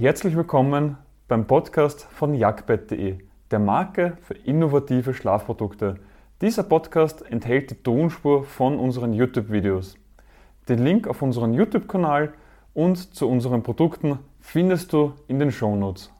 Herzlich willkommen beim Podcast von jagdbett.de, der Marke für innovative Schlafprodukte. Dieser Podcast enthält die Tonspur von unseren YouTube-Videos. Den Link auf unseren YouTube-Kanal und zu unseren Produkten findest du in den Shownotes.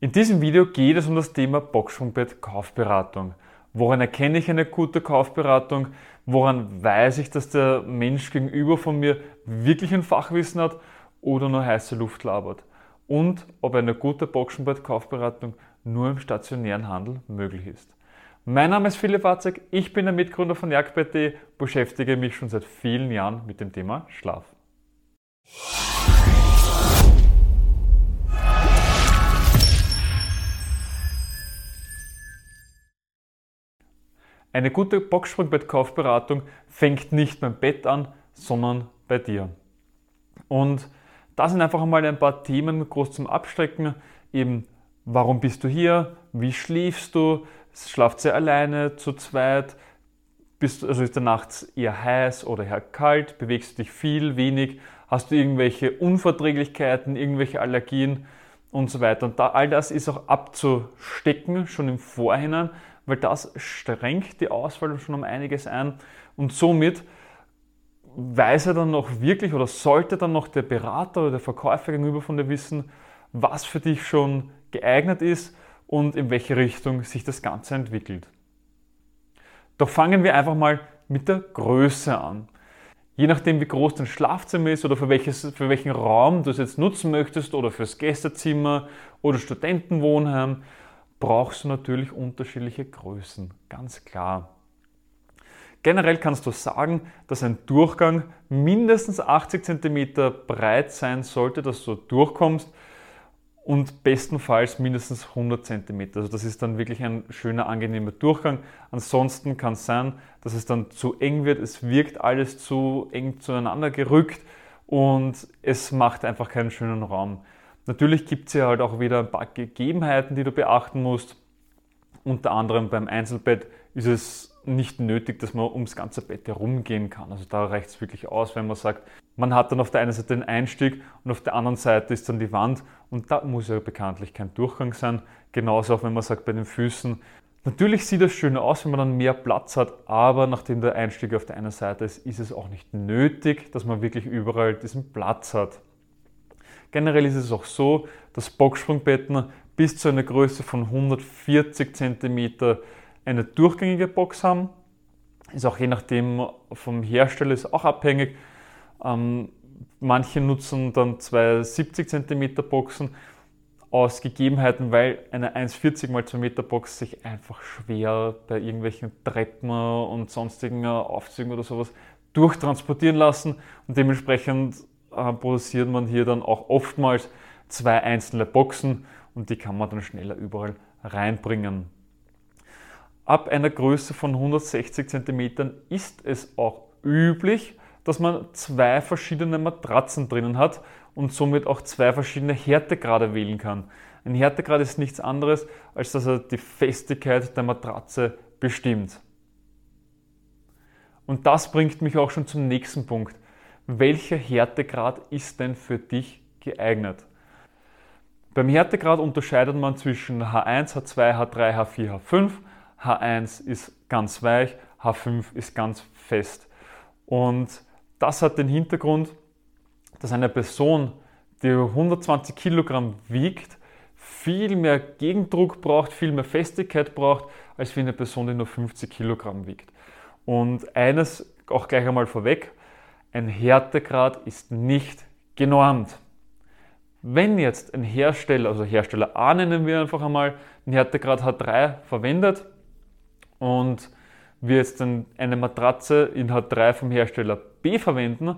In diesem Video geht es um das Thema Boxsprungbett Kaufberatung. Woran erkenne ich eine gute Kaufberatung? Woran weiß ich, dass der Mensch gegenüber von mir wirklich ein Fachwissen hat oder nur heiße Luft labert? Und ob eine gute Boxenbett-Kaufberatung nur im stationären Handel möglich ist. Mein Name ist Philipp Watzek, ich bin der Mitgründer von Jagdbett.de, beschäftige mich schon seit vielen Jahren mit dem Thema Schlaf. Eine gute Boxsprungbettkaufberatung fängt nicht beim Bett an, sondern bei dir. Und da sind einfach einmal ein paar Themen groß zum Abstrecken. Eben, warum bist du hier? Wie schläfst du? Schlaft ihr alleine, zu zweit? Bist, also ist der nachts eher heiß oder eher kalt? Bewegst du dich viel, wenig? Hast du irgendwelche Unverträglichkeiten, irgendwelche Allergien und so weiter? Und da, all das ist auch abzustecken, schon im Vorhinein, weil das strengt die Auswahl schon um einiges ein und somit weiß er dann noch wirklich oder sollte dann noch der Berater oder der Verkäufer gegenüber von dir wissen, was für dich schon geeignet ist und in welche Richtung sich das Ganze entwickelt. Doch fangen wir einfach mal mit der Größe an. Je nachdem, wie groß dein Schlafzimmer ist oder für, welches, für welchen Raum du es jetzt nutzen möchtest oder fürs Gästezimmer oder Studentenwohnheim, brauchst du natürlich unterschiedliche Größen, ganz klar. Generell kannst du sagen, dass ein Durchgang mindestens 80 cm breit sein sollte, dass du durchkommst und bestenfalls mindestens 100 cm. Also das ist dann wirklich ein schöner, angenehmer Durchgang. Ansonsten kann es sein, dass es dann zu eng wird. Es wirkt alles zu eng zueinander gerückt und es macht einfach keinen schönen Raum. Natürlich gibt es ja halt auch wieder ein paar Gegebenheiten, die du beachten musst. Unter anderem beim Einzelbett ist es nicht nötig, dass man ums ganze Bett herumgehen kann. Also da reicht es wirklich aus, wenn man sagt, man hat dann auf der einen Seite den Einstieg und auf der anderen Seite ist dann die Wand und da muss ja bekanntlich kein Durchgang sein. Genauso auch wenn man sagt bei den Füßen. Natürlich sieht das schön aus, wenn man dann mehr Platz hat, aber nachdem der Einstieg auf der einen Seite ist, ist es auch nicht nötig, dass man wirklich überall diesen Platz hat. Generell ist es auch so, dass Boxsprungbetten bis zu einer Größe von 140 cm eine durchgängige Box haben. Ist auch je nachdem vom Hersteller ist auch abhängig. Ähm, manche nutzen dann zwei 70 cm Boxen aus Gegebenheiten, weil eine 1,40 x 2 Meter Box sich einfach schwer bei irgendwelchen Treppen und sonstigen Aufzügen oder sowas durchtransportieren lassen und dementsprechend äh, produziert man hier dann auch oftmals zwei einzelne Boxen und die kann man dann schneller überall reinbringen. Ab einer Größe von 160 cm ist es auch üblich, dass man zwei verschiedene Matratzen drinnen hat und somit auch zwei verschiedene Härtegrade wählen kann. Ein Härtegrad ist nichts anderes, als dass er die Festigkeit der Matratze bestimmt. Und das bringt mich auch schon zum nächsten Punkt. Welcher Härtegrad ist denn für dich geeignet? Beim Härtegrad unterscheidet man zwischen H1, H2, H3, H4, H5. H1 ist ganz weich, H5 ist ganz fest. Und das hat den Hintergrund, dass eine Person, die 120 Kilogramm wiegt, viel mehr Gegendruck braucht, viel mehr Festigkeit braucht, als wie eine Person, die nur 50 Kilogramm wiegt. Und eines auch gleich einmal vorweg, ein Härtegrad ist nicht genormt. Wenn jetzt ein Hersteller, also Hersteller A nennen wir einfach einmal, einen Härtegrad H3 verwendet, und wir jetzt eine Matratze in H3 vom Hersteller B verwenden,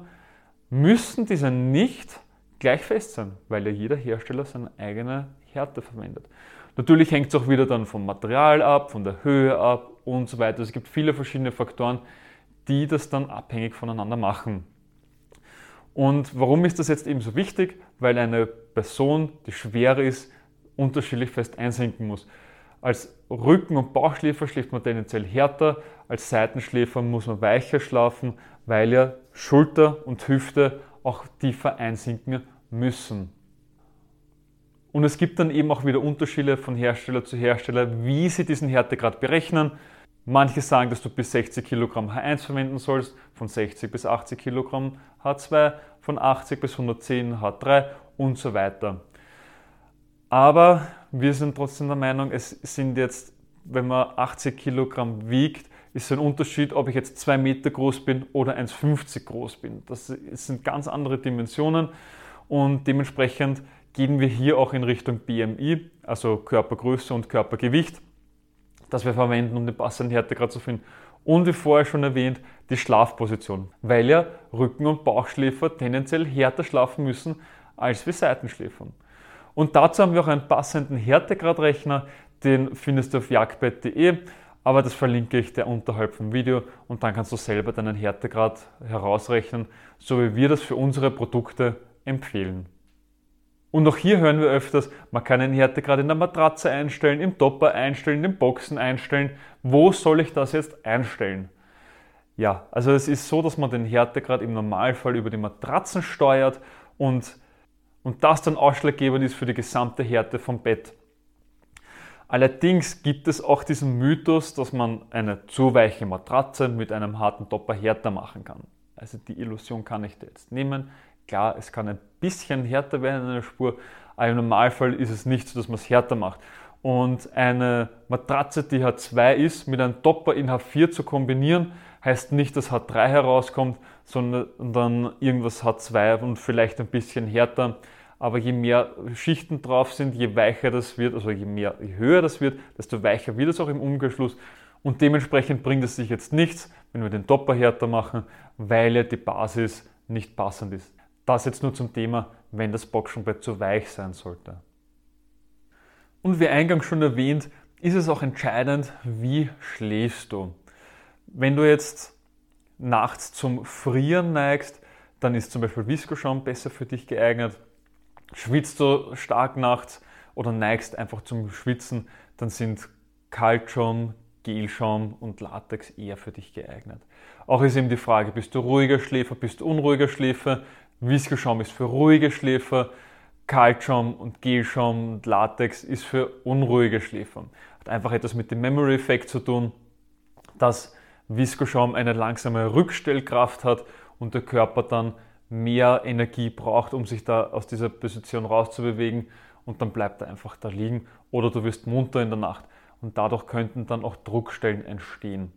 müssen diese nicht gleich fest sein, weil ja jeder Hersteller seine eigene Härte verwendet. Natürlich hängt es auch wieder dann vom Material ab, von der Höhe ab und so weiter. Es gibt viele verschiedene Faktoren, die das dann abhängig voneinander machen. Und warum ist das jetzt eben so wichtig? Weil eine Person, die schwer ist, unterschiedlich fest einsinken muss. Als Rücken- und Bauchschläfer schläft man tendenziell härter, als Seitenschläfer muss man weicher schlafen, weil ja Schulter und Hüfte auch tiefer einsinken müssen. Und es gibt dann eben auch wieder Unterschiede von Hersteller zu Hersteller, wie sie diesen Härtegrad berechnen. Manche sagen, dass du bis 60 Kilogramm H1 verwenden sollst, von 60 bis 80 Kilogramm H2, von 80 bis 110 H3 und so weiter. Aber wir sind trotzdem der Meinung, es sind jetzt, wenn man 80 Kilogramm wiegt, ist ein Unterschied, ob ich jetzt 2 Meter groß bin oder 1,50 groß bin. Das sind ganz andere Dimensionen und dementsprechend gehen wir hier auch in Richtung BMI, also Körpergröße und Körpergewicht, das wir verwenden, um den passenden Härtegrad zu finden. Und wie vorher schon erwähnt, die Schlafposition, weil ja Rücken- und Bauchschläfer tendenziell härter schlafen müssen als wir Seitenschläfer. Und dazu haben wir auch einen passenden Härtegradrechner, den findest du auf jagdbett.de, aber das verlinke ich dir unterhalb vom Video und dann kannst du selber deinen Härtegrad herausrechnen, so wie wir das für unsere Produkte empfehlen. Und auch hier hören wir öfters, man kann einen Härtegrad in der Matratze einstellen, im Topper einstellen, im Boxen einstellen. Wo soll ich das jetzt einstellen? Ja, also es ist so, dass man den Härtegrad im Normalfall über die Matratzen steuert und, und das dann ausschlaggebend ist für die gesamte Härte vom Bett. Allerdings gibt es auch diesen Mythos, dass man eine zu weiche Matratze mit einem harten Topper härter machen kann. Also die Illusion kann ich jetzt nehmen. Klar, es kann ein bisschen härter werden in einer Spur, aber im Normalfall ist es nicht so, dass man es härter macht. Und eine Matratze, die H2 ist, mit einem Topper in H4 zu kombinieren, heißt nicht, dass H3 herauskommt, sondern irgendwas H2 und vielleicht ein bisschen härter. Aber je mehr Schichten drauf sind, je weicher das wird, also je, mehr, je höher das wird, desto weicher wird es auch im Umkehrschluss. Und dementsprechend bringt es sich jetzt nichts, wenn wir den Topper härter machen, weil ja die Basis nicht passend ist. Das jetzt nur zum Thema, wenn das Boxenbett zu weich sein sollte. Und wie eingangs schon erwähnt, ist es auch entscheidend, wie schläfst du. Wenn du jetzt nachts zum Frieren neigst, dann ist zum Beispiel Viskoschaum besser für dich geeignet. Schwitzt du stark nachts oder neigst einfach zum Schwitzen, dann sind Kaltschaum, Gelschaum und Latex eher für dich geeignet. Auch ist eben die Frage, bist du ruhiger Schläfer, bist du unruhiger Schläfer? Viskoschaum ist für ruhige Schläfer, Kaltschaum und Gelschaum und Latex ist für unruhige Schläfer. Hat einfach etwas mit dem Memory-Effekt zu tun, dass Viskoschaum eine langsame Rückstellkraft hat und der Körper dann mehr Energie braucht, um sich da aus dieser Position rauszubewegen und dann bleibt er einfach da liegen oder du wirst munter in der Nacht und dadurch könnten dann auch Druckstellen entstehen.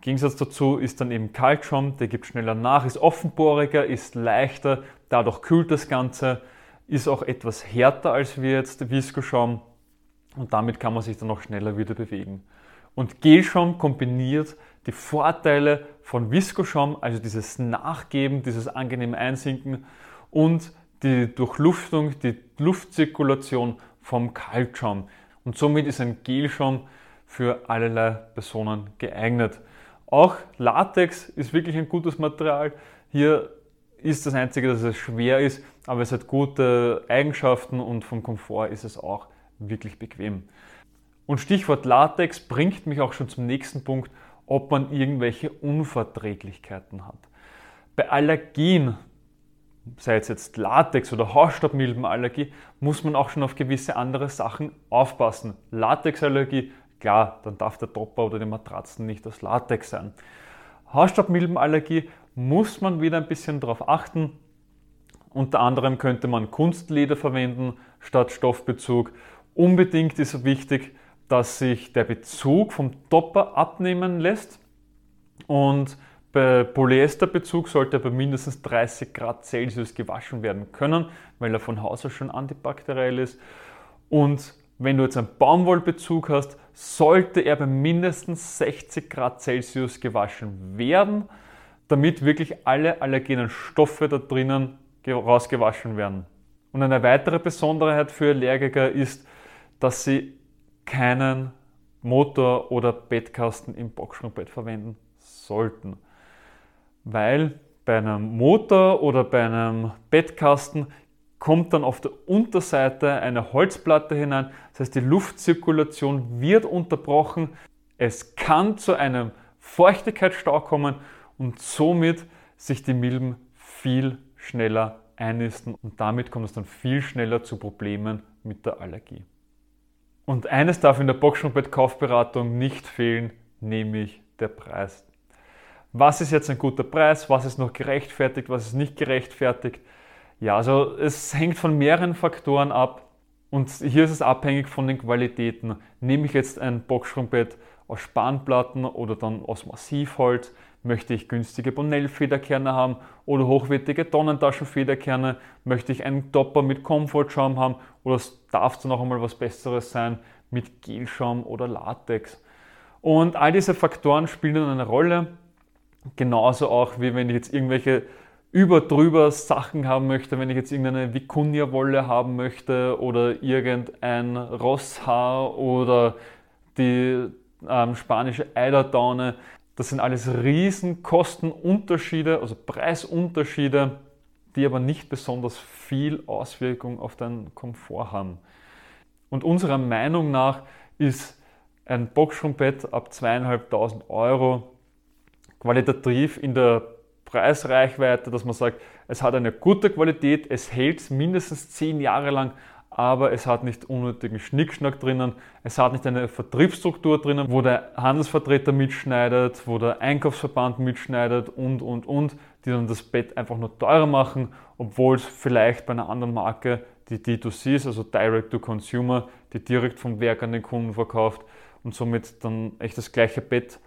Gegensatz dazu ist dann eben Kaltschaum, der gibt schneller nach, ist offenporiger, ist leichter, dadurch kühlt das Ganze, ist auch etwas härter als wir jetzt Viskoschaum und damit kann man sich dann auch schneller wieder bewegen. Und Gelschaum kombiniert die Vorteile von Viskoschaum, also dieses Nachgeben, dieses angenehme Einsinken und die Durchluftung, die Luftzirkulation vom Kaltschaum. Und somit ist ein Gelschaum für allerlei Personen geeignet. Auch Latex ist wirklich ein gutes Material. Hier ist das Einzige, dass es schwer ist, aber es hat gute Eigenschaften und vom Komfort ist es auch wirklich bequem. Und Stichwort Latex bringt mich auch schon zum nächsten Punkt, ob man irgendwelche Unverträglichkeiten hat. Bei Allergien, sei es jetzt Latex oder Hausstaubmilbenallergie, muss man auch schon auf gewisse andere Sachen aufpassen. Latexallergie Klar, dann darf der Topper oder die Matratzen nicht aus Latex sein. Hausstaubmilbenallergie muss man wieder ein bisschen darauf achten. Unter anderem könnte man Kunstleder verwenden statt Stoffbezug. Unbedingt ist wichtig, dass sich der Bezug vom Topper abnehmen lässt. Und bei Polyesterbezug sollte er bei mindestens 30 Grad Celsius gewaschen werden können, weil er von Haus aus schon antibakteriell ist. Und wenn du jetzt einen Baumwollbezug hast, sollte er bei mindestens 60 Grad Celsius gewaschen werden, damit wirklich alle allergenen Stoffe da drinnen rausgewaschen werden. Und eine weitere Besonderheit für Allergiker ist, dass sie keinen Motor oder Bettkasten im Boxspringbett verwenden sollten. Weil bei einem Motor oder bei einem Bettkasten kommt dann auf der Unterseite eine Holzplatte hinein. Das heißt, die Luftzirkulation wird unterbrochen. Es kann zu einem Feuchtigkeitsstau kommen und somit sich die Milben viel schneller einnisten und damit kommt es dann viel schneller zu Problemen mit der Allergie. Und eines darf in der Boxspringbett-Kaufberatung nicht fehlen, nämlich der Preis. Was ist jetzt ein guter Preis? Was ist noch gerechtfertigt? Was ist nicht gerechtfertigt? Ja, also es hängt von mehreren Faktoren ab und hier ist es abhängig von den Qualitäten. Nehme ich jetzt ein Boxspringbett aus Spanplatten oder dann aus Massivholz? Möchte ich günstige Bonell-Federkerne haben oder hochwertige Tonnentaschenfederkerne? Möchte ich einen Topper mit Komfortschaum haben oder darf es auch einmal was Besseres sein mit Gelschaum oder Latex? Und all diese Faktoren spielen eine Rolle. Genauso auch wie wenn ich jetzt irgendwelche über drüber Sachen haben möchte, wenn ich jetzt irgendeine Vicuña-Wolle haben möchte oder irgendein Rosshaar oder die ähm, spanische Eiderdaune, das sind alles riesen Kostenunterschiede, also Preisunterschiede, die aber nicht besonders viel Auswirkung auf deinen Komfort haben. Und unserer Meinung nach ist ein Boxschrumpett ab 2.500 Euro qualitativ in der Preisreichweite, dass man sagt, es hat eine gute Qualität, es hält mindestens 10 Jahre lang, aber es hat nicht unnötigen Schnickschnack drinnen, es hat nicht eine Vertriebsstruktur drinnen, wo der Handelsvertreter mitschneidet, wo der Einkaufsverband mitschneidet und, und, und, die dann das Bett einfach nur teurer machen, obwohl es vielleicht bei einer anderen Marke, die D2C ist, also Direct to Consumer, die direkt vom Werk an den Kunden verkauft und somit dann echt das gleiche Bett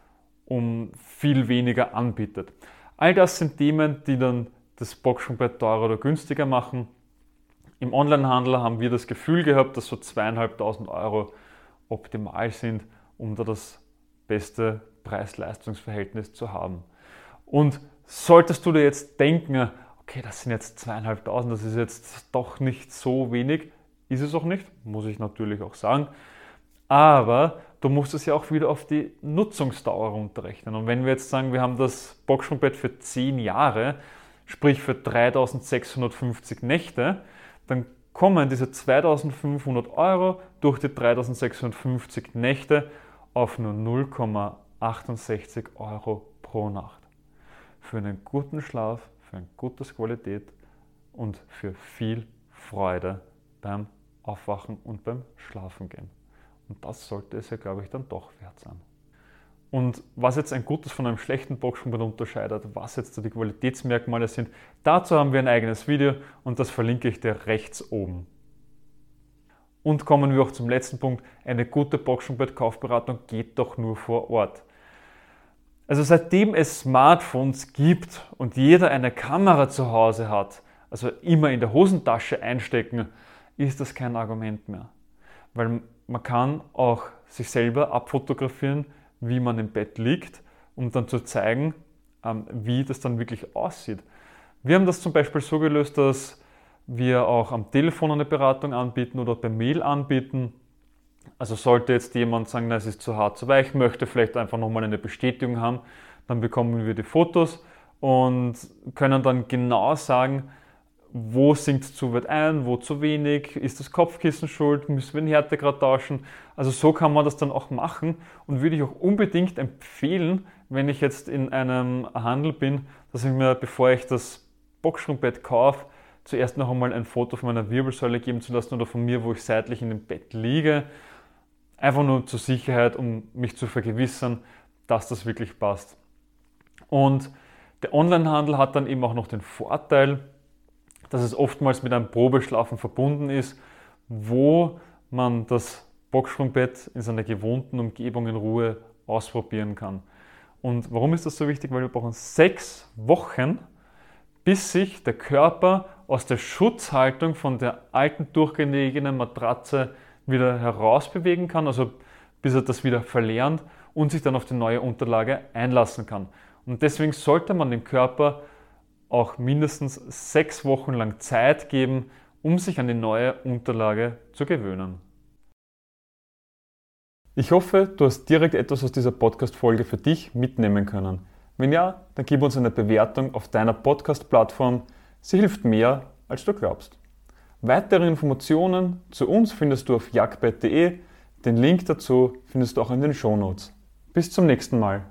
um viel weniger anbietet. All das sind Themen, die dann das Boxspringbett teurer oder günstiger machen. Im Onlinehandel haben wir das Gefühl gehabt, dass so zweieinhalbtausend Euro optimal sind, um da das beste Preis-Leistungs-Verhältnis zu haben. Und solltest du dir jetzt denken, okay, das sind jetzt zweieinhalbtausend, das ist jetzt doch nicht so wenig, ist es auch nicht, muss ich natürlich auch sagen. Aber du musst es ja auch wieder auf die Nutzungsdauer runterrechnen. Und wenn wir jetzt sagen, wir haben das Boxspringbett für 10 Jahre, sprich für 3650 Nächte, dann kommen diese 2500 Euro durch die 3650 Nächte auf nur 0,68 Euro pro Nacht. Für einen guten Schlaf, für eine gute Qualität und für viel Freude beim Aufwachen und beim Schlafengehen. Und das sollte es ja, glaube ich, dann doch wert sein. Und was jetzt ein gutes von einem schlechten Boxspringbett unterscheidet, was jetzt die Qualitätsmerkmale sind, dazu haben wir ein eigenes Video und das verlinke ich dir rechts oben. Und kommen wir auch zum letzten Punkt. Eine gute Boxspringbett-Kaufberatung geht doch nur vor Ort. Also seitdem es Smartphones gibt und jeder eine Kamera zu Hause hat, also immer in der Hosentasche einstecken, ist das kein Argument mehr. Weil man kann auch sich selber abfotografieren, wie man im Bett liegt, um dann zu zeigen, ähm, wie das dann wirklich aussieht. Wir haben das zum Beispiel so gelöst, dass wir auch am Telefon eine Beratung anbieten oder per Mail anbieten. Also sollte jetzt jemand sagen, es ist zu hart, zu weich, möchte vielleicht einfach nochmal eine Bestätigung haben, dann bekommen wir die Fotos und können dann genau sagen, wo sinkt es zu weit ein, wo zu wenig, ist das Kopfkissen schuld, müssen wir den Härtegrad tauschen. Also so kann man das dann auch machen und würde ich auch unbedingt empfehlen, wenn ich jetzt in einem Handel bin, dass ich mir, bevor ich das Boxspringbett kaufe, zuerst noch einmal ein Foto von meiner Wirbelsäule geben zu lassen oder von mir, wo ich seitlich in dem Bett liege. Einfach nur zur Sicherheit, um mich zu vergewissern, dass das wirklich passt. Und der Onlinehandel hat dann eben auch noch den Vorteil, dass es oftmals mit einem Probeschlafen verbunden ist, wo man das Boxsprungbett in seiner gewohnten Umgebung in Ruhe ausprobieren kann. Und warum ist das so wichtig? Weil wir brauchen sechs Wochen, bis sich der Körper aus der Schutzhaltung von der alten durchgelegenen Matratze wieder herausbewegen kann, also bis er das wieder verlernt und sich dann auf die neue Unterlage einlassen kann. Und deswegen sollte man dem Körper auch mindestens sechs Wochen lang Zeit geben, um sich an die neue Unterlage zu gewöhnen. Ich hoffe, du hast direkt etwas aus dieser Podcast-Folge für dich mitnehmen können. Wenn ja, dann gib uns eine Bewertung auf deiner Podcast-Plattform. Sie hilft mehr, als du glaubst. Weitere Informationen zu uns findest du auf jagdbett.de. Den Link dazu findest du auch in den Shownotes. Bis zum nächsten Mal.